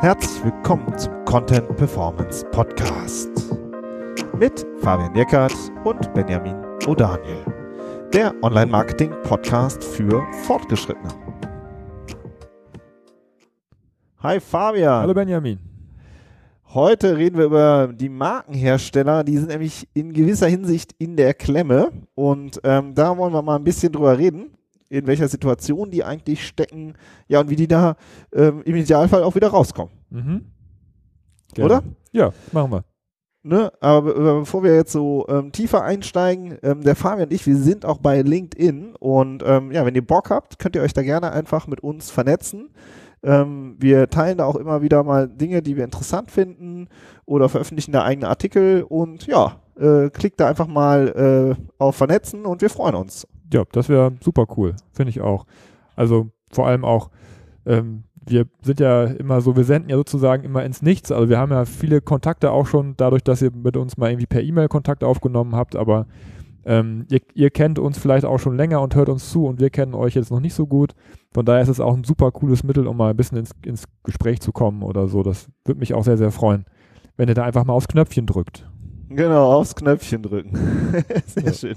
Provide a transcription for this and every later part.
Herzlich willkommen zum Content Performance Podcast mit Fabian Jeckert und Benjamin O'Daniel, der Online-Marketing-Podcast für Fortgeschrittene. Hi Fabian. Hallo Benjamin. Heute reden wir über die Markenhersteller. Die sind nämlich in gewisser Hinsicht in der Klemme. Und ähm, da wollen wir mal ein bisschen drüber reden, in welcher Situation die eigentlich stecken. Ja, und wie die da ähm, im Idealfall auch wieder rauskommen. Mhm. Oder? Ja, machen wir. Ne? Aber be bevor wir jetzt so ähm, tiefer einsteigen, ähm, der Fabian und ich, wir sind auch bei LinkedIn. Und ähm, ja, wenn ihr Bock habt, könnt ihr euch da gerne einfach mit uns vernetzen. Ähm, wir teilen da auch immer wieder mal Dinge, die wir interessant finden oder veröffentlichen da eigene Artikel und ja, äh, klickt da einfach mal äh, auf Vernetzen und wir freuen uns. Ja, das wäre super cool, finde ich auch. Also vor allem auch, ähm, wir sind ja immer so, wir senden ja sozusagen immer ins Nichts. Also wir haben ja viele Kontakte auch schon dadurch, dass ihr mit uns mal irgendwie per E-Mail Kontakt aufgenommen habt, aber ähm, ihr, ihr, kennt uns vielleicht auch schon länger und hört uns zu und wir kennen euch jetzt noch nicht so gut. Von daher ist es auch ein super cooles Mittel, um mal ein bisschen ins, ins Gespräch zu kommen oder so. Das würde mich auch sehr, sehr freuen, wenn ihr da einfach mal aufs Knöpfchen drückt. Genau, aufs Knöpfchen drücken. sehr ja. schön.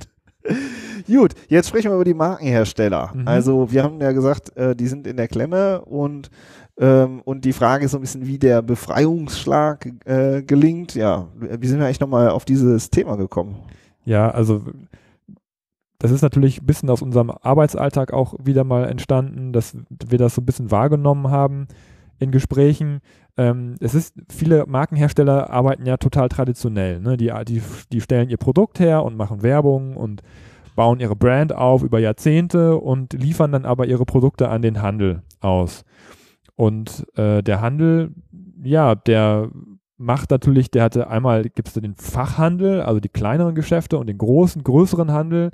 Gut, jetzt sprechen wir über die Markenhersteller. Mhm. Also wir haben ja gesagt, äh, die sind in der Klemme und ähm, und die Frage ist so ein bisschen, wie der Befreiungsschlag äh, gelingt. Ja, wie sind wir eigentlich nochmal auf dieses Thema gekommen? Ja, also das ist natürlich ein bisschen aus unserem Arbeitsalltag auch wieder mal entstanden, dass wir das so ein bisschen wahrgenommen haben in Gesprächen. Ähm, es ist, viele Markenhersteller arbeiten ja total traditionell. Ne? Die, die, die stellen ihr Produkt her und machen Werbung und bauen ihre Brand auf über Jahrzehnte und liefern dann aber ihre Produkte an den Handel aus. Und äh, der Handel, ja, der macht natürlich, der hatte einmal, gibt es den Fachhandel, also die kleineren Geschäfte und den großen, größeren Handel,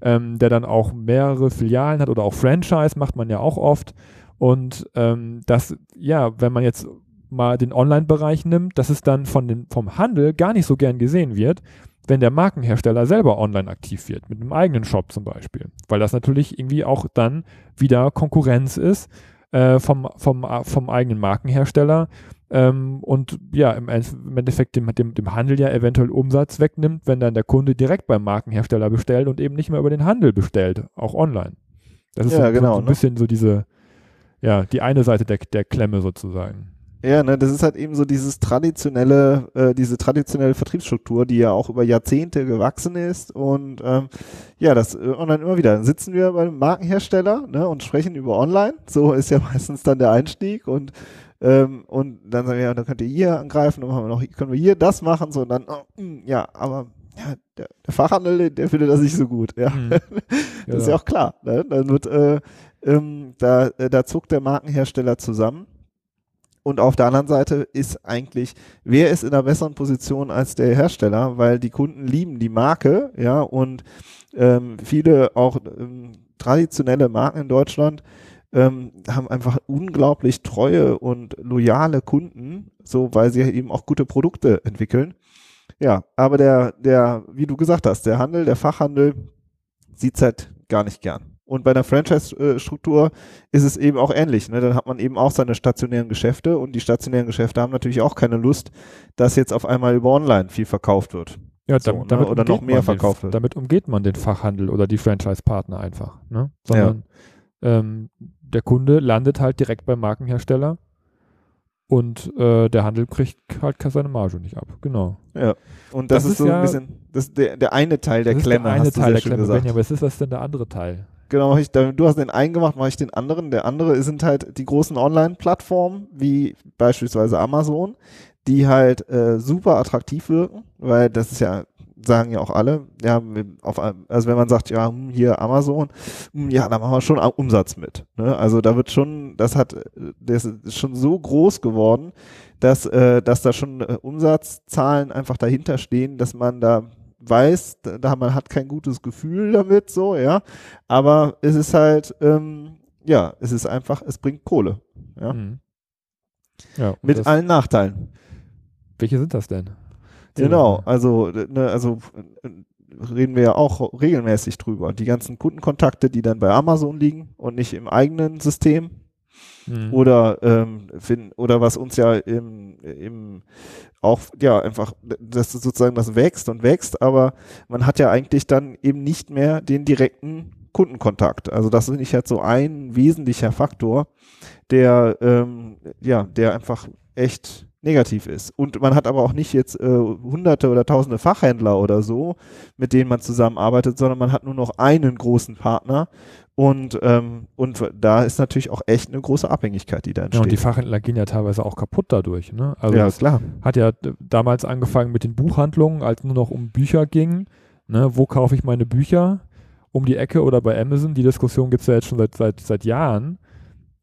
ähm, der dann auch mehrere Filialen hat oder auch Franchise macht man ja auch oft. Und ähm, das, ja, wenn man jetzt mal den Online-Bereich nimmt, dass es dann von den, vom Handel gar nicht so gern gesehen wird, wenn der Markenhersteller selber online aktiv wird, mit einem eigenen Shop zum Beispiel. Weil das natürlich irgendwie auch dann wieder Konkurrenz ist äh, vom, vom, vom eigenen Markenhersteller ähm, und ja, im, im Endeffekt dem, dem, dem, Handel ja eventuell Umsatz wegnimmt, wenn dann der Kunde direkt beim Markenhersteller bestellt und eben nicht mehr über den Handel bestellt, auch online. Das ist ja, so, genau, so ein ne? bisschen so diese, ja, die eine Seite der, der Klemme sozusagen. Ja, ne, das ist halt eben so dieses traditionelle, äh, diese traditionelle Vertriebsstruktur, die ja auch über Jahrzehnte gewachsen ist und ähm, ja, das äh, online immer wieder. Dann sitzen wir beim Markenhersteller ne, und sprechen über online. So ist ja meistens dann der Einstieg und ähm, und dann sagen wir, ja, dann könnt ihr hier angreifen, dann haben wir noch, können wir hier das machen, so und dann, oh, mh, hm, ja, aber ja, der, der Fachhandel, der findet das nicht so gut. Ja. Mhm. das genau. ist ja auch klar. Ne? Dann wird, äh, ähm, da, äh, da zuckt der Markenhersteller zusammen. Und auf der anderen Seite ist eigentlich, wer ist in einer besseren Position als der Hersteller, weil die Kunden lieben die Marke, ja, und ähm, viele auch ähm, traditionelle Marken in Deutschland ähm, haben einfach unglaublich treue und loyale Kunden, so weil sie eben auch gute Produkte entwickeln. Ja, aber der, der, wie du gesagt hast, der Handel, der Fachhandel sieht's halt gar nicht gern. Und bei einer Franchise-Struktur ist es eben auch ähnlich. Ne? Dann hat man eben auch seine stationären Geschäfte und die stationären Geschäfte haben natürlich auch keine Lust, dass jetzt auf einmal über Online viel verkauft wird. Ja, so, damit, ne? damit oder noch mehr verkauft wird. Damit umgeht man den Fachhandel oder die Franchise-Partner einfach. Ne? Sondern ja. ähm, der Kunde landet halt direkt beim Markenhersteller und äh, der Handel kriegt halt seine Marge nicht ab. Genau. Ja. Und das, das ist, so ja, ein bisschen das der, der eine Teil der Klemme. Der eine Teil der Klemme, gesagt. Benjamin, was ist was denn der andere Teil? Genau, ich, du hast den einen gemacht, mache ich den anderen. Der andere sind halt die großen Online-Plattformen, wie beispielsweise Amazon, die halt äh, super attraktiv wirken, weil das ist ja sagen ja auch alle, ja, auf, also wenn man sagt, ja, hm, hier Amazon, hm, ja, da machen wir schon Umsatz mit. Ne? Also da wird schon, das hat, das ist schon so groß geworden, dass, äh, dass da schon äh, Umsatzzahlen einfach dahinter stehen, dass man da weiß, da man hat kein gutes Gefühl damit, so, ja. Aber es ist halt, ähm, ja, es ist einfach, es bringt Kohle. Ja. Mhm. ja Mit allen Nachteilen. Welche sind das denn? Genau, also, ne, also reden wir ja auch regelmäßig drüber. Die ganzen Kundenkontakte, die dann bei Amazon liegen und nicht im eigenen System, Mhm. Oder, ähm, find, oder was uns ja im, im auch, ja, einfach, dass sozusagen das wächst und wächst, aber man hat ja eigentlich dann eben nicht mehr den direkten Kundenkontakt. Also das ist nicht jetzt so ein wesentlicher Faktor, der, ähm, ja, der einfach echt negativ ist. Und man hat aber auch nicht jetzt äh, hunderte oder tausende Fachhändler oder so, mit denen man zusammenarbeitet, sondern man hat nur noch einen großen Partner. Und, ähm, und da ist natürlich auch echt eine große Abhängigkeit, die da entsteht. Ja, und die Fachhändler gehen ja teilweise auch kaputt dadurch. Ne? Also ja, klar. Hat ja damals angefangen mit den Buchhandlungen, als nur noch um Bücher ging. Ne? Wo kaufe ich meine Bücher? Um die Ecke oder bei Amazon. Die Diskussion gibt es ja jetzt schon seit, seit, seit Jahren.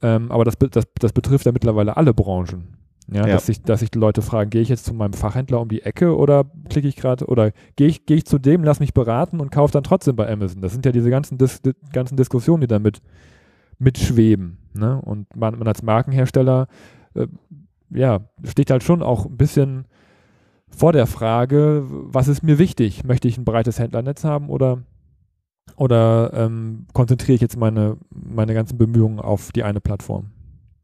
Ähm, aber das, das, das betrifft ja mittlerweile alle Branchen. Ja, ja, Dass, sich, dass sich die Leute fragen, gehe ich jetzt zu meinem Fachhändler um die Ecke oder klicke ich gerade oder gehe ich, gehe ich zu dem, lass mich beraten und kaufe dann trotzdem bei Amazon. Das sind ja diese ganzen, Dis, ganzen Diskussionen, die damit mitschweben. Ne? Und man, man als Markenhersteller äh, ja, steht halt schon auch ein bisschen vor der Frage, was ist mir wichtig? Möchte ich ein breites Händlernetz haben oder, oder ähm, konzentriere ich jetzt meine, meine ganzen Bemühungen auf die eine Plattform?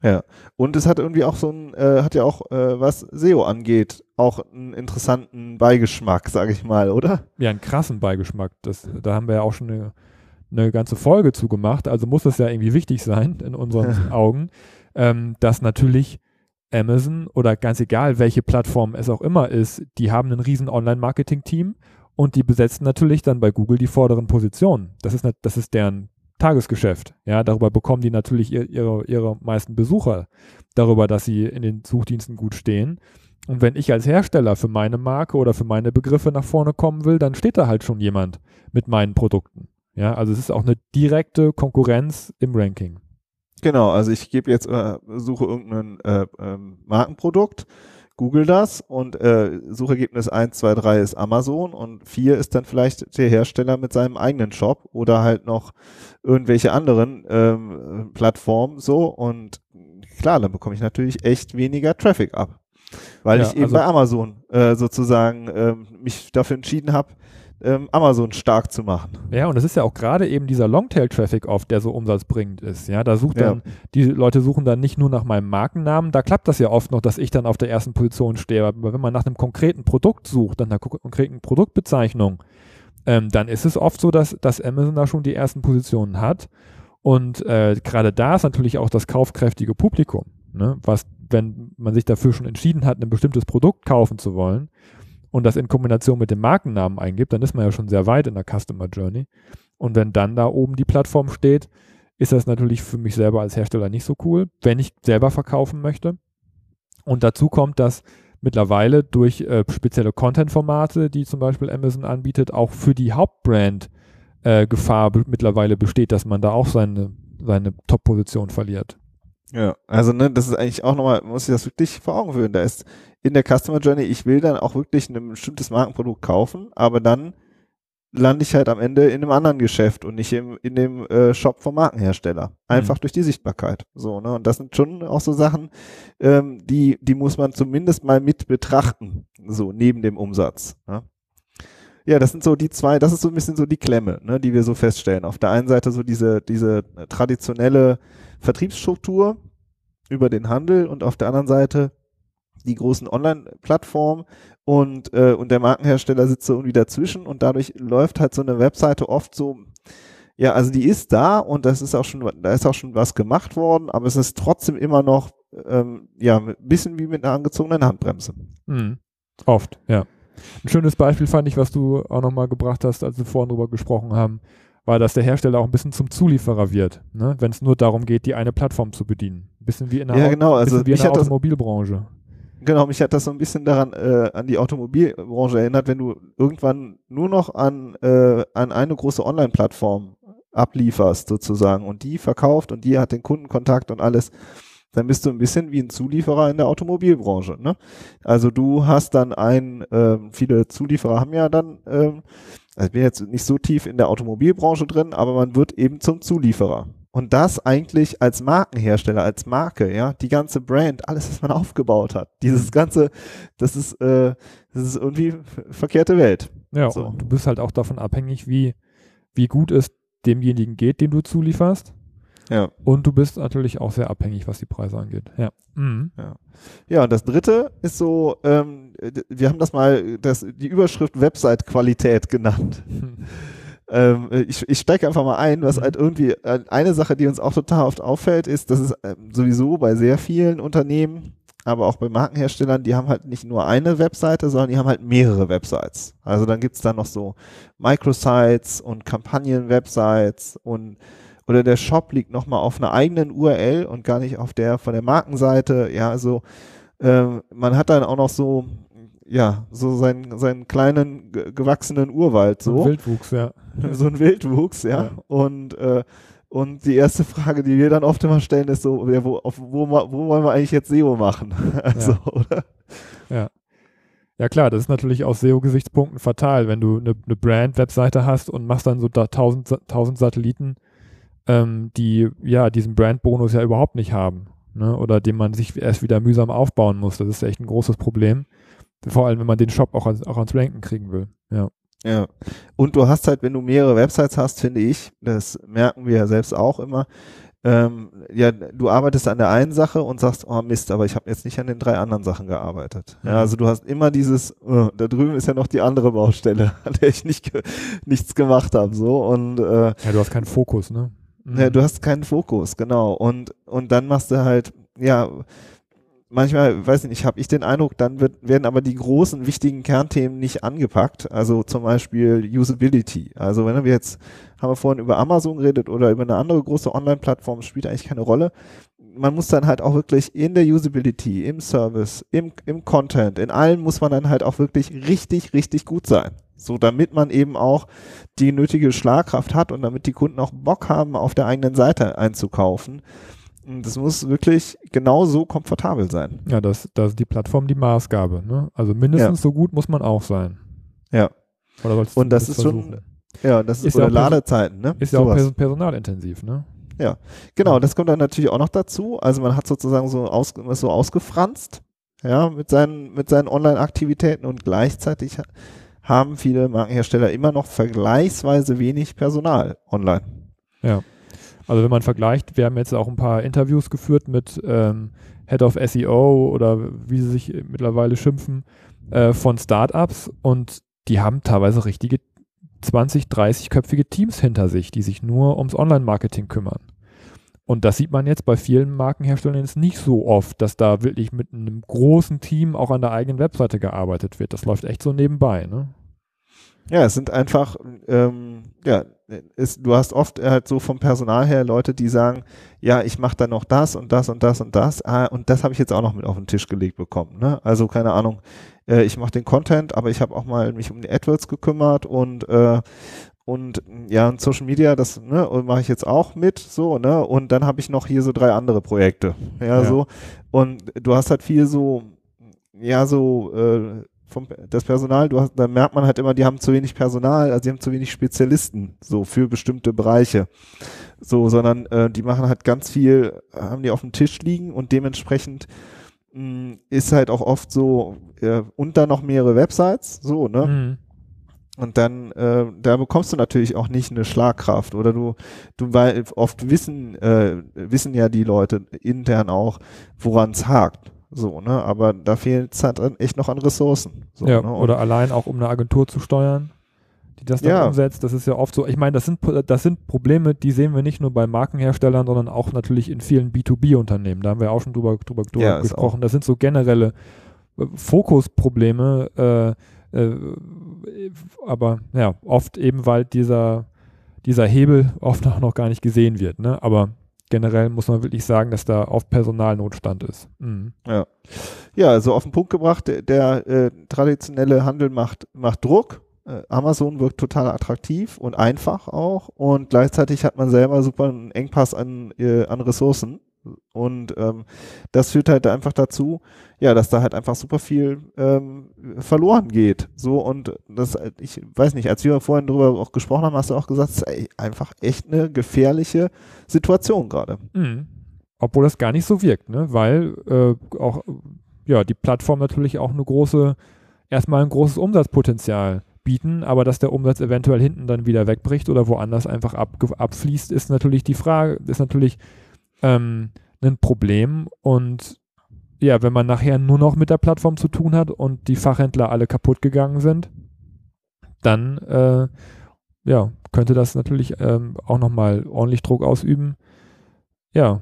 Ja, und es hat irgendwie auch so ein, äh, hat ja auch, äh, was SEO angeht, auch einen interessanten Beigeschmack, sage ich mal, oder? Ja, einen krassen Beigeschmack. Das, da haben wir ja auch schon eine, eine ganze Folge zu gemacht. Also muss das ja irgendwie wichtig sein in unseren Augen, ähm, dass natürlich Amazon oder ganz egal, welche Plattform es auch immer ist, die haben ein riesen Online-Marketing-Team und die besetzen natürlich dann bei Google die vorderen Positionen. Das ist, das ist deren Tagesgeschäft. Ja, darüber bekommen die natürlich ihr, ihre, ihre meisten Besucher, darüber, dass sie in den Suchdiensten gut stehen. Und wenn ich als Hersteller für meine Marke oder für meine Begriffe nach vorne kommen will, dann steht da halt schon jemand mit meinen Produkten. Ja, also es ist auch eine direkte Konkurrenz im Ranking. Genau, also ich gebe jetzt, äh, suche irgendein äh, äh, Markenprodukt Google das und äh, Suchergebnis 1, 2, 3 ist Amazon und 4 ist dann vielleicht der Hersteller mit seinem eigenen Shop oder halt noch irgendwelche anderen ähm, Plattformen so und klar, dann bekomme ich natürlich echt weniger Traffic ab. Weil ja, ich eben also bei Amazon äh, sozusagen äh, mich dafür entschieden habe, ähm, Amazon stark zu machen. Ja, und es ist ja auch gerade eben dieser Longtail-Traffic oft, der so umsatzbringend ist. Ja, da sucht ja. dann, die Leute suchen dann nicht nur nach meinem Markennamen, da klappt das ja oft noch, dass ich dann auf der ersten Position stehe. Aber wenn man nach einem konkreten Produkt sucht, nach einer konkreten Produktbezeichnung, ähm, dann ist es oft so, dass, dass Amazon da schon die ersten Positionen hat. Und äh, gerade da ist natürlich auch das kaufkräftige Publikum, ne? was, wenn man sich dafür schon entschieden hat, ein bestimmtes Produkt kaufen zu wollen, und das in Kombination mit dem Markennamen eingibt, dann ist man ja schon sehr weit in der Customer Journey. Und wenn dann da oben die Plattform steht, ist das natürlich für mich selber als Hersteller nicht so cool, wenn ich selber verkaufen möchte. Und dazu kommt, dass mittlerweile durch äh, spezielle Content-Formate, die zum Beispiel Amazon anbietet, auch für die Hauptbrand äh, Gefahr mittlerweile besteht, dass man da auch seine, seine Top-Position verliert. Ja, also ne, das ist eigentlich auch nochmal, muss ich das wirklich vor Augen führen. Da ist in der Customer Journey, ich will dann auch wirklich ein bestimmtes Markenprodukt kaufen, aber dann lande ich halt am Ende in einem anderen Geschäft und nicht im, in dem äh, Shop vom Markenhersteller. Einfach mhm. durch die Sichtbarkeit. So, ne? Und das sind schon auch so Sachen, ähm, die, die muss man zumindest mal mit betrachten, so neben dem Umsatz. Ne? Ja, das sind so die zwei, das ist so ein bisschen so die Klemme, ne, die wir so feststellen. Auf der einen Seite so diese, diese traditionelle Vertriebsstruktur über den Handel und auf der anderen Seite die großen Online-Plattformen und, äh, und der Markenhersteller sitzt so irgendwie dazwischen und dadurch läuft halt so eine Webseite oft so, ja, also die ist da und das ist auch schon, da ist auch schon was gemacht worden, aber es ist trotzdem immer noch, ähm, ja, ein bisschen wie mit einer angezogenen Handbremse. Mhm. Oft, ja. Ein schönes Beispiel fand ich, was du auch nochmal gebracht hast, als wir vorhin drüber gesprochen haben, war, dass der Hersteller auch ein bisschen zum Zulieferer wird, ne? wenn es nur darum geht, die eine Plattform zu bedienen. Bisschen wie in der, ja, genau. also in der Automobilbranche. Genau, mich hat das so ein bisschen daran äh, an die Automobilbranche erinnert, wenn du irgendwann nur noch an, äh, an eine große Online-Plattform ablieferst sozusagen und die verkauft und die hat den Kundenkontakt und alles, dann bist du ein bisschen wie ein Zulieferer in der Automobilbranche. Ne? Also du hast dann ein, äh, viele Zulieferer haben ja dann, äh, also ich bin jetzt nicht so tief in der Automobilbranche drin, aber man wird eben zum Zulieferer. Und das eigentlich als Markenhersteller, als Marke, ja, die ganze Brand, alles, was man aufgebaut hat. Dieses ganze, das ist, äh, das ist irgendwie verkehrte Welt. Ja, so. und du bist halt auch davon abhängig, wie, wie gut es demjenigen geht, dem du zulieferst. Ja. Und du bist natürlich auch sehr abhängig, was die Preise angeht. Ja. Mhm. Ja, und das dritte ist so, ähm, wir haben das mal, das, die Überschrift Website-Qualität genannt. Ähm, ich ich steige einfach mal ein, was Mhm. halt irgendwie, äh, eine Sache, die uns auch total oft auffällt, ist, dass es ähm, sowieso bei sehr vielen Unternehmen, aber auch bei Markenherstellern, die haben halt nicht nur eine Webseite, sondern die haben halt mehrere Websites. Also dann gibt's da noch so Microsites und Kampagnen-Websites und oder der Shop liegt nochmal auf einer eigenen URL und gar nicht auf der von der Markenseite. Ja, also ähm, man hat dann auch noch so, ja, so seinen, seinen kleinen ge- gewachsenen Urwald so Wildwuchs, ja. so ein Wildwuchs, ja. Ja. Und, äh, und die erste Frage, die wir dann oft immer stellen, ist so, ja, wo, auf, wo, wo wollen wir eigentlich jetzt SEO machen? Also, Ja. oder? Ja klar, das ist natürlich aus SEO-Gesichtspunkten fatal, wenn du eine, eine Brand-Webseite hast und machst dann so da 1000, Sa- 1000 Satelliten, ähm, die ja diesen Brand-Bonus ja überhaupt nicht haben. Ne? Oder den man sich erst wieder mühsam aufbauen muss. Das ist echt ein großes Problem. Vor allem, wenn man den Shop auch, ans, auch ans Ranken kriegen will. Ja. Ja. Und du hast halt, wenn du mehrere Websites hast, finde ich, das merken wir ja selbst auch immer, ähm, ja, du arbeitest an der einen Sache und sagst, oh Mist, aber ich habe jetzt nicht an den drei anderen Sachen gearbeitet. Ja, also du hast immer dieses, äh, da drüben ist ja noch die andere Baustelle, an der ich nicht ge nichts gemacht habe, so und äh, ja, du hast keinen Fokus, ne? Mhm. Ja, du hast keinen Fokus, genau. Und, und dann machst du halt, ja, manchmal, weiß ich nicht, habe ich den Eindruck, dann wird, werden aber die großen, wichtigen Kernthemen nicht angepackt. Also zum Beispiel Usability. Also wenn wir jetzt, haben wir vorhin über Amazon geredet oder über eine andere große Online-Plattform, spielt eigentlich keine Rolle. Man muss dann halt auch wirklich in der Usability, im Service, im, im Content, in allem muss man dann halt auch wirklich richtig, richtig gut sein. So, damit man eben auch die nötige Schlagkraft hat und damit die Kunden auch Bock haben, auf der eigenen Seite einzukaufen. Das muss wirklich genauso komfortabel sein. Ja, das, das ist die Plattform die Maßgabe, ne? Also mindestens so gut muss man auch sein. Ja. Oder sollst Und du das ist schon- versuchen? Ja, das ist, Ist ja oder perso- Ladezeiten, ne? Ist ja auch Sowas. pers personalintensiv, ne? Genau, das kommt dann natürlich auch noch dazu. Also man hat sozusagen so, aus, so ausgefranst, ja, mit seinen, mit seinen Online-Aktivitäten und gleichzeitig ha- haben viele Markenhersteller immer noch vergleichsweise wenig Personal online. Also wenn man vergleicht, wir haben jetzt auch ein paar Interviews geführt mit ähm, Head of SEO oder wie sie sich mittlerweile schimpfen, äh, von Startups und die haben teilweise richtige 20, 30-köpfige Teams hinter sich, die sich nur ums Online-Marketing kümmern. Und das sieht man jetzt bei vielen Markenherstellern jetzt nicht so oft, dass da wirklich mit einem großen Team auch an der eigenen Webseite gearbeitet wird. Das läuft echt so nebenbei, ne? Ja, es sind einfach, ähm, ja, es, du hast oft halt so vom Personal her Leute, die sagen, ja, ich mache dann noch das und das und das und das, ah, und das habe ich jetzt auch noch mit auf den Tisch gelegt bekommen. Ne? Also keine Ahnung, äh, ich mache den Content, aber ich habe auch mal mich um die AdWords gekümmert und äh, und ja, und Social Media, das ne, mache ich jetzt auch mit, so, ne? Und dann habe ich noch hier so drei andere Projekte. Ja, Ja. so. Und du hast halt viel so, ja, so, äh, vom, das Personal, du hast, da merkt man halt immer, die haben zu wenig Personal, also die haben zu wenig Spezialisten, so für bestimmte Bereiche. So, sondern äh, die machen halt ganz viel, haben die auf dem Tisch liegen und dementsprechend mh, ist halt auch oft so, äh, und dann noch mehrere Websites, so, ne? Mhm. Und dann, äh, da bekommst du natürlich auch nicht eine Schlagkraft oder du, du, weil oft wissen, äh, wissen ja die Leute intern auch, woran es hakt. So, ne, aber da fehlt es halt echt noch an Ressourcen. So, ja, ne? Oder allein auch um eine Agentur zu steuern, die das dann Ja. umsetzt. Das ist ja oft so. Ich meine, das sind, das sind Probleme, die sehen wir nicht nur bei Markenherstellern, sondern auch natürlich in vielen B2B-Unternehmen. Da haben wir auch schon drüber, drüber, drüber Ja, gesprochen. Das sind so generelle äh, Fokusprobleme, äh, äh, aber ja, oft eben, weil dieser, dieser Hebel oft auch noch gar nicht gesehen wird. Ne? Aber generell muss man wirklich sagen, dass da oft Personalnotstand ist. Mhm. Ja, also auf den Punkt gebracht, der, der äh, traditionelle Handel macht, macht Druck. Äh, Amazon wirkt total attraktiv und einfach auch und gleichzeitig hat man selber super einen Engpass an, äh, an Ressourcen und ähm, das führt halt einfach dazu, ja, dass da halt einfach super viel ähm, verloren geht. So und das, ich weiß nicht, als wir vorhin drüber auch gesprochen haben, hast du auch gesagt, es ist ey, einfach echt eine gefährliche Situation gerade. Mhm. Obwohl das gar nicht so wirkt, ne? weil äh, auch ja, die Plattform natürlich auch eine große, erstmal ein großes Umsatzpotenzial bieten, aber dass der Umsatz eventuell hinten dann wieder wegbricht oder woanders einfach ab, abfließt, ist natürlich die Frage, ist natürlich ähm, ein Problem und ja, wenn man nachher nur noch mit der Plattform zu tun hat und die Fachhändler alle kaputt gegangen sind, dann äh, ja, könnte das natürlich ähm, auch nochmal ordentlich Druck ausüben. Ja,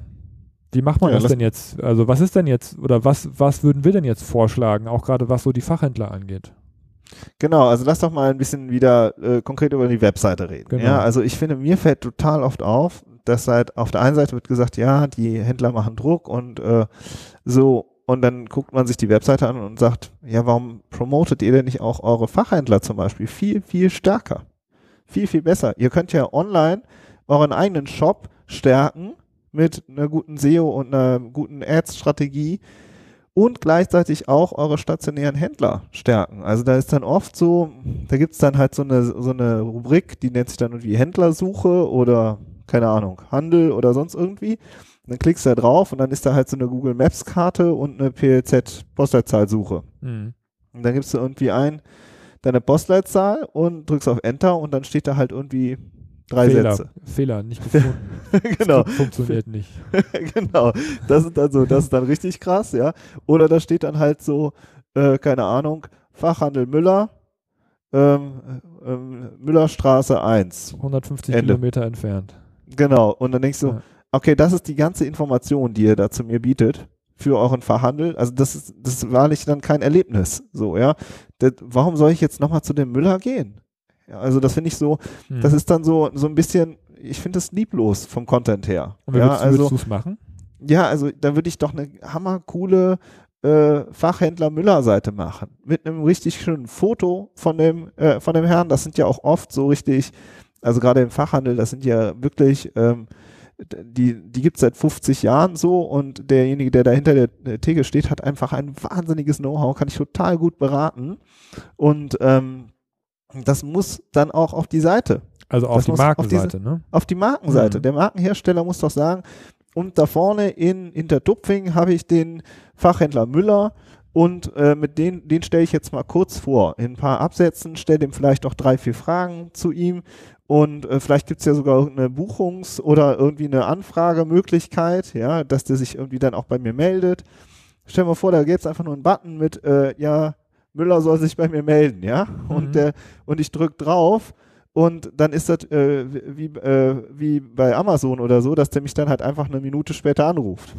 wie macht man ja, das denn jetzt? Also was ist denn jetzt oder was, was würden wir denn jetzt vorschlagen, auch gerade was so die Fachhändler angeht? Genau, also lass doch mal ein bisschen wieder äh, konkret über die Webseite reden. Genau. Ja, also ich finde, mir fällt total oft auf, dass seit auf der einen Seite wird gesagt, ja, die Händler machen Druck und äh, so und dann guckt man sich die Webseite an und sagt, ja, warum promotet ihr denn nicht auch eure Fachhändler zum Beispiel viel, viel stärker? Viel, viel besser. Ihr könnt ja online euren eigenen Shop stärken mit einer guten SEO und einer guten Ads-Strategie und gleichzeitig auch eure stationären Händler stärken. Also da ist dann oft so, da gibt es dann halt so eine, so eine Rubrik, die nennt sich dann irgendwie Händlersuche oder keine Ahnung, Handel oder sonst irgendwie. Und dann klickst du da drauf und dann ist da halt so eine Google Maps Karte und eine PLZ Postleitzahlsuche. Mhm. Und dann gibst du irgendwie ein, deine Postleitzahl und drückst auf Enter und dann steht da halt irgendwie drei Fehler, Sätze. Fehler, nicht gefunden. genau. Das funktioniert nicht. genau. Das ist dann so, das ist dann richtig krass, ja. Oder da steht dann halt so, äh, keine Ahnung, Fachhandel Müller, ähm, ähm, Müllerstraße 1. 150 Ende. Kilometer entfernt. Genau. Und dann denkst du, ja. okay, das ist die ganze Information, die ihr da zu mir bietet für euren Verhandel. Also das ist, das ist wahrlich dann kein Erlebnis. So, ja. Das, warum soll ich jetzt nochmal zu dem Müller gehen? Ja, also das finde ich so, hm. das ist dann so, so ein bisschen, ich finde das lieblos vom Content her. Und wie ja, würdest, also, würdest machen? Ja, also da würde ich doch eine hammercoole äh, Fachhändler Müller-Seite machen. Mit einem richtig schönen Foto von dem, äh, von dem Herrn. Das sind ja auch oft so richtig, also gerade im Fachhandel, das sind ja wirklich ähm, die, die gibt es seit 50 Jahren so und derjenige, der da hinter der Theke steht, hat einfach ein wahnsinniges Know-how, kann ich total gut beraten. Und ähm, das muss dann auch auf die Seite. Also auf das die Markenseite, auf diese, ne? Auf die Markenseite. Mhm. Der Markenhersteller muss doch sagen, und da vorne in Hintertupfing habe ich den Fachhändler Müller und äh, mit den, den stelle ich jetzt mal kurz vor. In ein paar Absätzen stelle ihm vielleicht auch drei, vier Fragen zu ihm und äh, vielleicht gibt es ja sogar eine Buchungs- oder irgendwie eine Anfragemöglichkeit, ja, dass der sich irgendwie dann auch bei mir meldet. Stell dir mal vor, da gäbe es einfach nur einen Button mit, äh, ja, Müller soll sich bei mir melden, ja. Mhm. Und, der, und ich drücke drauf und dann ist das äh, wie, äh, wie bei Amazon oder so, dass der mich dann halt einfach eine Minute später anruft.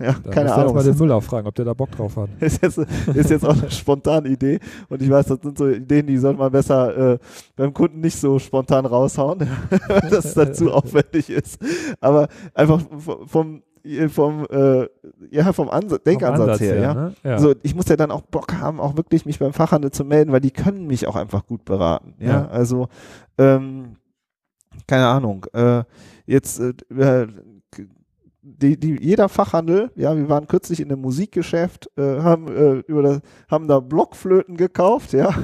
Ja, da keine Ahnung. mal den Müller fragen, ob der da Bock drauf hat. ist, jetzt, ist jetzt auch eine spontane Idee. Und ich weiß, das sind so Ideen, die sollte man besser äh, beim Kunden nicht so spontan raushauen, dass es dann zu aufwendig ist. Aber einfach vom, vom, äh, ja, vom Ansatz, Denkansatz Ansatz her, her, ja. Ne? ja. So, ich muss ja dann auch Bock haben, auch wirklich mich beim Fachhandel zu melden, weil die können mich auch einfach gut beraten. Ja, ja. also, ähm, keine Ahnung, äh, jetzt, äh, die, die, jeder Fachhandel, ja, wir waren kürzlich in einem Musikgeschäft, äh, haben, äh, über das, haben da Blockflöten gekauft, ja,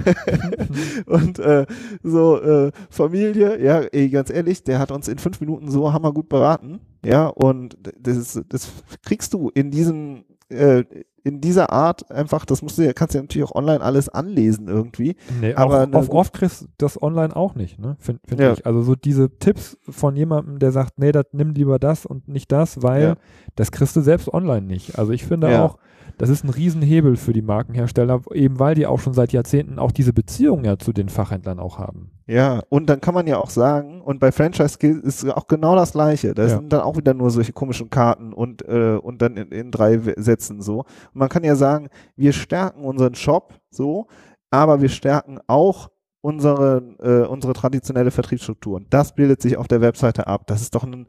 und äh, so äh, Familie, ja, ey, ganz ehrlich, der hat uns in fünf Minuten so hammergut beraten, ja, und das, das kriegst du in diesem äh, in dieser Art einfach, das musst du ja, kannst du ja natürlich auch online alles anlesen irgendwie. Nee, aber auch, auf oft kriegst du das online auch nicht, ne? Finde find ja. ich. Also so diese Tipps von jemandem, der sagt, nee, das, nimm lieber das und nicht das, weil ja. das kriegst du selbst online nicht. Also ich finde ja. auch, das ist ein Riesenhebel für die Markenhersteller, eben weil die auch schon seit Jahrzehnten auch diese Beziehung ja zu den Fachhändlern auch haben. Ja, und dann kann man ja auch sagen, und bei Franchise Skills ist auch genau das Gleiche. Da ja. sind dann auch wieder nur solche komischen Karten und, äh, und dann in, in drei Sätzen so. Und man kann ja sagen, wir stärken unseren Shop so, aber wir stärken auch unsere, äh, unsere traditionelle Vertriebsstruktur. Und das bildet sich auf der Webseite ab. Das ist doch ein,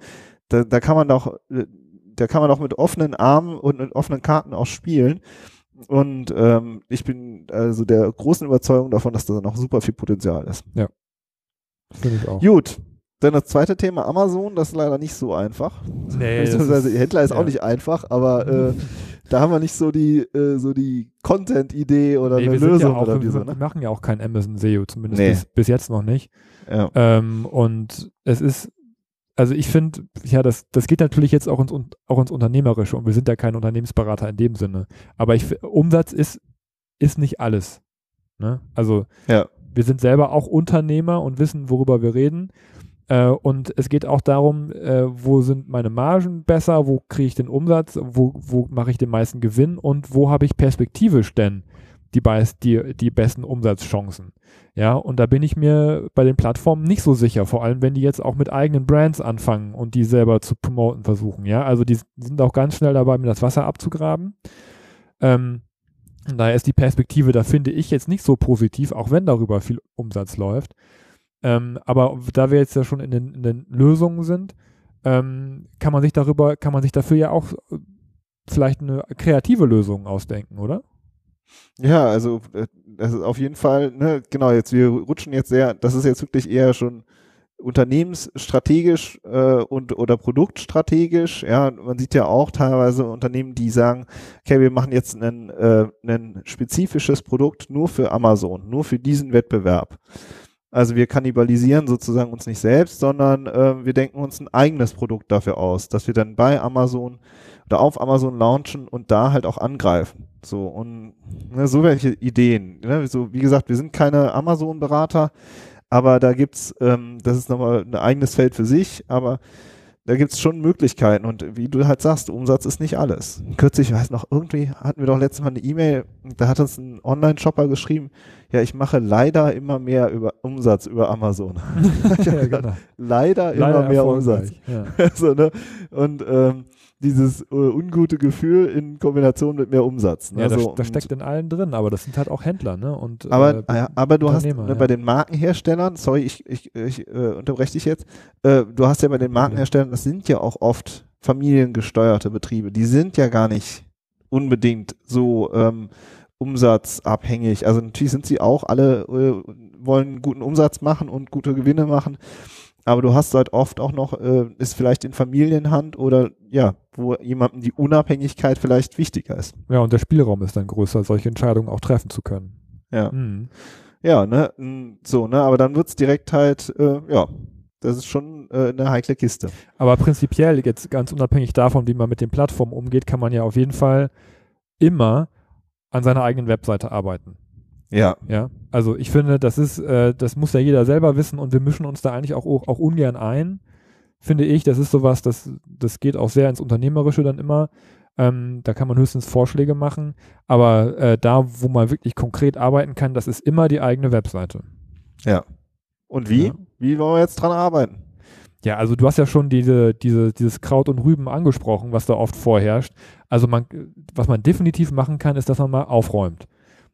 da, da kann man doch, äh, da kann man auch mit offenen Armen und mit offenen Karten auch spielen. Und ähm, ich bin also der großen Überzeugung davon, dass da noch super viel Potenzial ist. Ja. Finde ich auch. Gut. Dann das zweite Thema Amazon, das ist leider nicht so einfach. Nee, Beziehungsweise Händler ist ja. auch nicht einfach, aber äh, da haben wir nicht so die, äh, so die Content-Idee oder nee, eine Lösung ja auch, oder wir, so. Ne? Wir machen ja auch kein Amazon SEO, zumindest nee. bis, bis, jetzt noch nicht. Ja. Ähm, und es ist also ich finde, ja, das, das geht natürlich jetzt auch ins, auch ins Unternehmerische und wir sind ja kein Unternehmensberater in dem Sinne. Aber ich, Umsatz ist, ist nicht alles. Ne? Also ja. wir sind selber auch Unternehmer und wissen, worüber wir reden. Äh, und es geht auch darum, äh, wo sind meine Margen besser, wo kriege ich den Umsatz, wo, wo mache ich den meisten Gewinn und wo habe ich perspektivisch denn die, die, die besten Umsatzchancen. Ja, und da bin ich mir bei den Plattformen nicht so sicher, vor allem wenn die jetzt auch mit eigenen Brands anfangen und die selber zu promoten versuchen. Ja, also die, sind auch ganz schnell dabei, mir das Wasser abzugraben. Ähm, daher ist die Perspektive, da finde ich jetzt nicht so positiv, auch wenn darüber viel Umsatz läuft. Ähm, aber da wir jetzt ja schon in den, in den Lösungen sind, ähm, kann man sich darüber, kann man sich dafür ja auch äh, vielleicht eine kreative Lösung ausdenken, oder? Ja, also äh, das ist auf jeden Fall, ne, genau, jetzt wir rutschen jetzt sehr, das ist jetzt wirklich eher schon unternehmensstrategisch äh, und oder produktstrategisch. Ja, man sieht ja auch teilweise Unternehmen, die sagen, okay, wir machen jetzt ein, äh, ein spezifisches Produkt nur für Amazon, nur für diesen Wettbewerb. Also wir kannibalisieren sozusagen uns nicht selbst, sondern äh, wir denken uns ein eigenes Produkt dafür aus, dass wir dann bei Amazon oder auf Amazon launchen und da halt auch angreifen. So und ne, so welche Ideen. Ne? So wie gesagt, wir sind keine Amazon-Berater, aber da gibt's, ähm, das ist nochmal ein eigenes Feld für sich, aber da gibt's schon Möglichkeiten und wie du halt sagst, Umsatz ist nicht alles. Kürzlich, ich weiß noch, irgendwie hatten wir doch letztes Mal eine E-Mail, da hat uns ein Online-Shopper geschrieben, ja, ich mache leider immer mehr über Umsatz über Amazon. ja, genau. Leider, leider immer mehr Umsatz. Ja. so, ne? Und ähm, dieses äh, ungute Gefühl in Kombination mit mehr Umsatz. Ne? Ja, das, so, das steckt in allen drin, aber das sind halt auch Händler, ne? Und, aber, äh, aber du hast ne, ja. bei den Markenherstellern, sorry, ich, ich, ich äh, unterbreche dich jetzt, äh, du hast ja bei den Markenherstellern, das sind ja auch oft familiengesteuerte Betriebe, die sind ja gar nicht unbedingt so ähm, umsatzabhängig. Also natürlich sind sie auch alle, äh, wollen guten Umsatz machen und gute Gewinne machen aber du hast halt oft auch noch, äh, ist vielleicht in Familienhand oder ja, wo jemandem die Unabhängigkeit vielleicht wichtiger ist. Ja, und der Spielraum ist dann größer, solche Entscheidungen auch treffen zu können. Ja. Mhm. Ja, ne, so, ne, aber dann wird's direkt halt, äh, ja, das ist schon äh, eine heikle Kiste. Aber prinzipiell, jetzt ganz unabhängig davon, wie man mit den Plattformen umgeht, kann man ja auf jeden Fall immer an seiner eigenen Webseite arbeiten. Ja. Ja. Also ich finde, das ist, äh, das muss ja jeder selber wissen und wir mischen uns da eigentlich auch, auch ungern ein, finde ich. Das ist sowas, das, das geht auch sehr ins Unternehmerische dann immer. Ähm, da kann man höchstens Vorschläge machen. Aber äh, da, wo man wirklich konkret arbeiten kann, das ist immer die eigene Webseite. Ja. Und wie? Ja. Wie wollen wir jetzt dran arbeiten? Ja, also du hast ja schon diese, diese, dieses Kraut und Rüben angesprochen, was da oft vorherrscht. Also man, was man definitiv machen kann, ist, dass man mal aufräumt.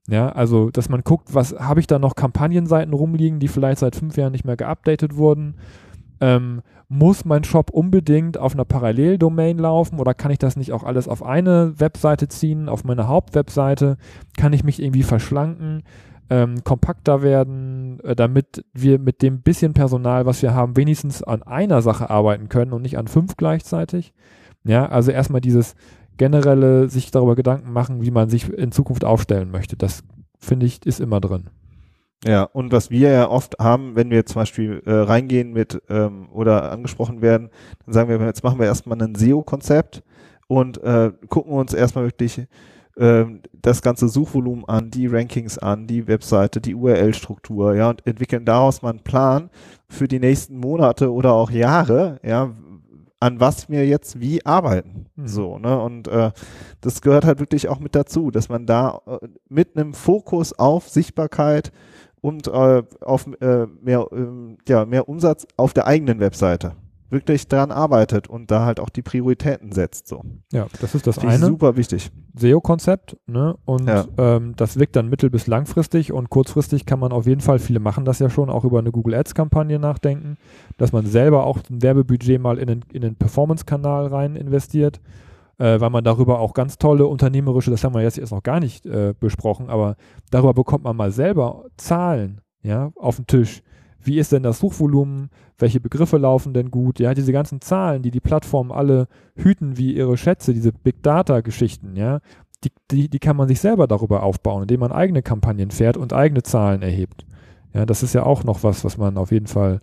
Ja, also, dass man guckt, was habe ich da noch Kampagnenseiten rumliegen, die vielleicht seit fünf Jahren nicht mehr geupdatet wurden. Ähm, muss mein Shop unbedingt auf einer Paralleldomain laufen oder kann ich das nicht auch alles auf eine Webseite ziehen, auf meine Hauptwebseite? Kann ich mich irgendwie verschlanken, ähm, kompakter werden, äh, damit wir mit dem bisschen Personal, was wir haben, wenigstens an einer Sache arbeiten können und nicht an fünf gleichzeitig? Ja, also erstmal dieses generelle sich darüber Gedanken machen, wie man sich in Zukunft aufstellen möchte. Das finde ich, ist immer drin. Ja, und was wir ja oft haben, wenn wir zum Beispiel äh, reingehen mit ähm, oder angesprochen werden, dann sagen wir, jetzt machen wir erstmal ein SEO-Konzept und äh, gucken uns erstmal wirklich äh, das ganze Suchvolumen an, die Rankings an, die Webseite, die URL-Struktur, ja, und entwickeln daraus mal einen Plan für die nächsten Monate oder auch Jahre, ja, an was wir jetzt wie arbeiten. Mhm. So, ne? Und äh, das gehört halt wirklich auch mit dazu, dass man da äh, mit einem Fokus auf Sichtbarkeit und äh, auf äh, mehr, äh, ja, mehr Umsatz auf der eigenen Webseite wirklich daran arbeitet und da halt auch die Prioritäten setzt. So. Ja, das ist das Finde eine. Super wichtig. SEO-Konzept, ne? Und ja. ähm, das wirkt dann mittel- bis langfristig und kurzfristig kann man auf jeden Fall, viele machen das ja schon, auch über eine Google Ads-Kampagne nachdenken, dass man selber auch ein Werbebudget mal in den, in den Performance-Kanal rein investiert, äh, weil man darüber auch ganz tolle unternehmerische, das haben wir jetzt erst noch gar nicht äh, besprochen, aber darüber bekommt man mal selber Zahlen, ja, auf den Tisch wie ist denn das Suchvolumen, welche Begriffe laufen denn gut, ja, diese ganzen Zahlen, die die Plattformen alle hüten wie ihre Schätze, diese Big Data Geschichten, ja, die, die, die kann man sich selber darüber aufbauen, indem man eigene Kampagnen fährt und eigene Zahlen erhebt. Ja, das ist ja auch noch was, was man auf jeden Fall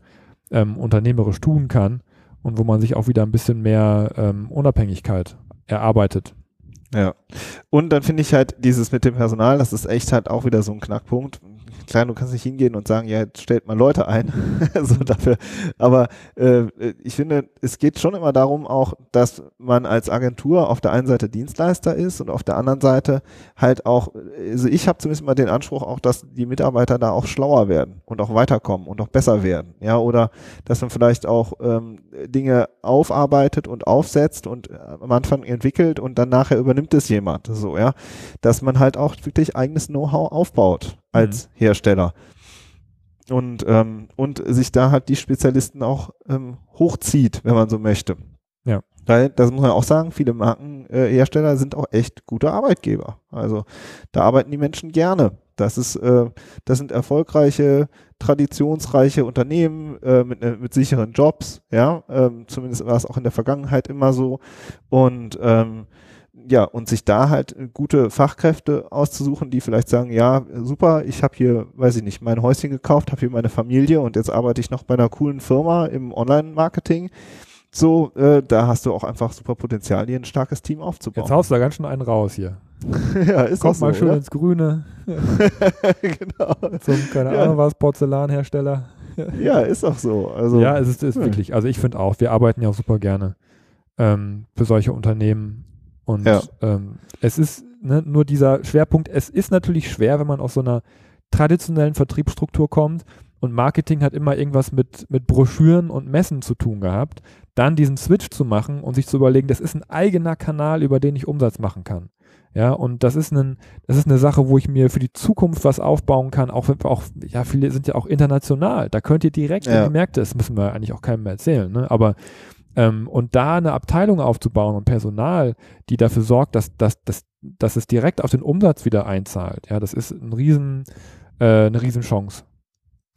ähm, unternehmerisch tun kann und wo man sich auch wieder ein bisschen mehr ähm, Unabhängigkeit erarbeitet. Ja. Und dann finde ich halt dieses mit dem Personal, das ist echt halt auch wieder so ein Knackpunkt klar, du kannst nicht hingehen und sagen, ja, jetzt stellt mal Leute ein. so dafür. Aber äh, ich finde, es geht schon immer darum auch, dass man als Agentur auf der einen Seite Dienstleister ist und auf der anderen Seite halt auch, also ich habe zumindest mal den Anspruch auch, dass die Mitarbeiter da auch schlauer werden und auch weiterkommen und auch besser werden. Ja, oder dass man vielleicht auch ähm, Dinge aufarbeitet und aufsetzt und am Anfang entwickelt und dann nachher übernimmt es jemand. So, ja. Dass man halt auch wirklich eigenes Know-how aufbaut als mhm. Hersteller. Und, ähm, und sich da halt die Spezialisten auch ähm, hochzieht, wenn man so möchte. Ja. Weil, das muss man auch sagen, viele Markenhersteller äh, sind auch echt gute Arbeitgeber. Also da arbeiten die Menschen gerne. Das ist, äh, das sind erfolgreiche, traditionsreiche Unternehmen äh, mit, äh, mit sicheren Jobs, ja. Ähm, zumindest war es auch in der Vergangenheit immer so. Und ähm, ja, und sich da halt gute Fachkräfte auszusuchen, die vielleicht sagen, ja, super, ich habe hier, weiß ich nicht, mein Häuschen gekauft, habe hier meine Familie und jetzt arbeite ich noch bei einer coolen Firma im Online-Marketing. So, äh, da hast du auch einfach super Potenzial, hier ein starkes Team aufzubauen. Jetzt haust du da ganz schön einen raus hier. ja, ist Kommt so, mal schön oder? ins Grüne. genau. Zum, keine Ja. Ahnung was, Porzellanhersteller. Ja, ist auch so. Also, ja, es ist, ist ja. wirklich, also ich finde auch, wir arbeiten ja auch super gerne ähm, für solche Unternehmen. Und Ja. ähm, es ist ne, nur dieser Schwerpunkt, es ist natürlich schwer, wenn man aus so einer traditionellen Vertriebsstruktur kommt und Marketing hat immer irgendwas mit, mit Broschüren und Messen zu tun gehabt, dann diesen Switch zu machen und sich zu überlegen, das ist ein eigener Kanal, über den ich Umsatz machen kann. Ja, und das ist, ein, das ist eine Sache, wo ich mir für die Zukunft was aufbauen kann. Auch, wenn- auch ja, viele sind ja auch international. Da könnt ihr direkt Ja. in die Märkte, das müssen wir eigentlich auch keinem mehr erzählen, ne? aber ähm, und da eine Abteilung aufzubauen und Personal, die dafür sorgt, dass, dass, dass, dass es direkt auf den Umsatz wieder einzahlt, ja, das ist ein riesen, äh, eine Riesenchance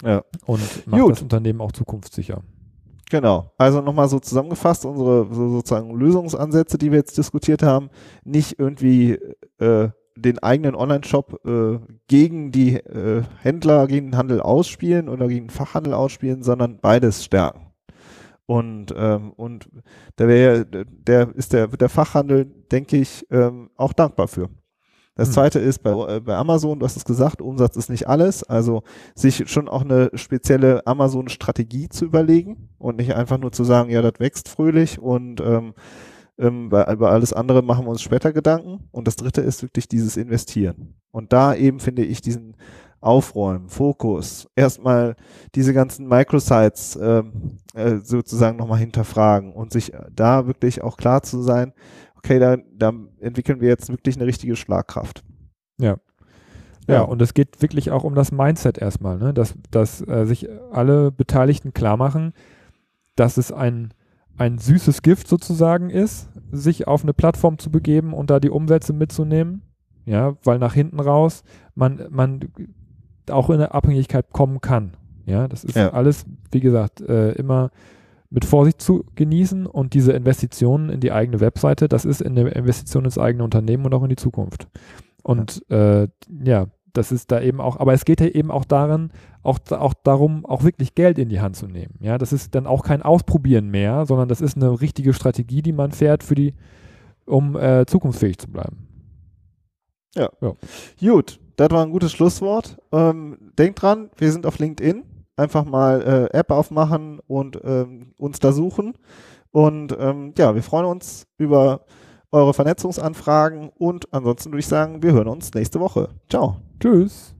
Ja. und macht Gut. das Unternehmen auch zukunftssicher. Genau. Also nochmal so zusammengefasst, unsere so sozusagen Lösungsansätze, die wir jetzt diskutiert haben, nicht irgendwie äh, den eigenen Online-Shop äh, gegen die äh, Händler, gegen den Handel ausspielen oder gegen den Fachhandel ausspielen, sondern beides stärken. Und, ähm, und da wäre der ist der, wird der Fachhandel, denke ich, ähm, auch dankbar für. Das Hm. zweite ist bei, äh, bei Amazon, du hast es gesagt, Umsatz ist nicht alles. Also sich schon auch eine spezielle Amazon-Strategie zu überlegen und nicht einfach nur zu sagen, ja, das wächst fröhlich und ähm, ähm, bei, über alles andere machen wir uns später Gedanken. Und das dritte ist wirklich dieses Investieren. Und da eben finde ich diesen Aufräumen, Fokus, erstmal diese ganzen Microsites ähm, äh, sozusagen nochmal hinterfragen und sich da wirklich auch klar zu sein, okay, da, da entwickeln wir jetzt wirklich eine richtige Schlagkraft. Ja. Ja. Ja, und es geht wirklich auch um das Mindset erstmal, ne? dass, dass äh, sich alle Beteiligten klar machen, dass es ein, ein süßes Gift sozusagen ist, sich auf eine Plattform zu begeben und da die Umsätze mitzunehmen. Ja, weil nach hinten raus man, man auch in eine Abhängigkeit kommen kann. Ja, das ist Ja. alles, wie gesagt, äh, immer mit Vorsicht zu genießen und diese Investitionen in die eigene Webseite, das ist eine Investition ins eigene Unternehmen und auch in die Zukunft. Und äh, ja, das ist da eben auch, aber es geht ja eben auch darin, auch, auch darum, auch wirklich Geld in die Hand zu nehmen. Ja, das ist dann auch kein Ausprobieren mehr, sondern das ist eine richtige Strategie, die man fährt für die, um äh, zukunftsfähig zu bleiben. Gut, das war ein gutes Schlusswort. Ähm, denkt dran, wir sind auf LinkedIn. Einfach mal äh, App aufmachen und ähm, uns da suchen. Und ähm, ja, wir freuen uns über eure Vernetzungsanfragen und ansonsten würde ich sagen, wir hören uns nächste Woche. Ciao. Tschüss.